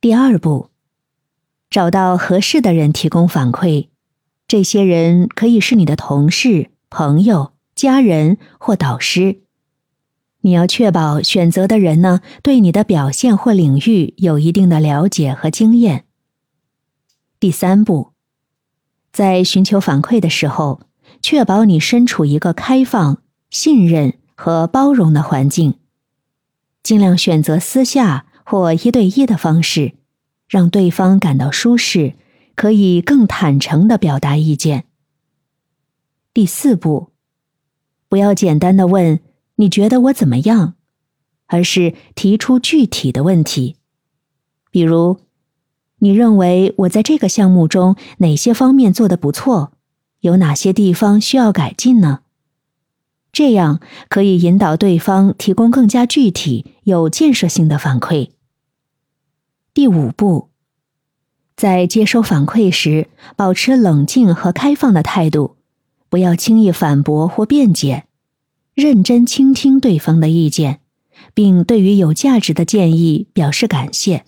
第二步，找到合适的人提供反馈，这些人可以是你的同事、朋友、家人或导师。你要确保选择的人呢，对你的表现或领域有一定的了解和经验。第三步，在寻求反馈的时候，确保你身处一个开放、信任和包容的环境，尽量选择私下。或一对一的方式，让对方感到舒适，可以更坦诚的表达意见。第四步，不要简单的问“你觉得我怎么样”，而是提出具体的问题，比如：“你认为我在这个项目中哪些方面做的不错？有哪些地方需要改进呢？”这样可以引导对方提供更加具体、有建设性的反馈。第五步，在接收反馈时，保持冷静和开放的态度，不要轻易反驳或辩解，认真倾听对方的意见，并对于有价值的建议表示感谢。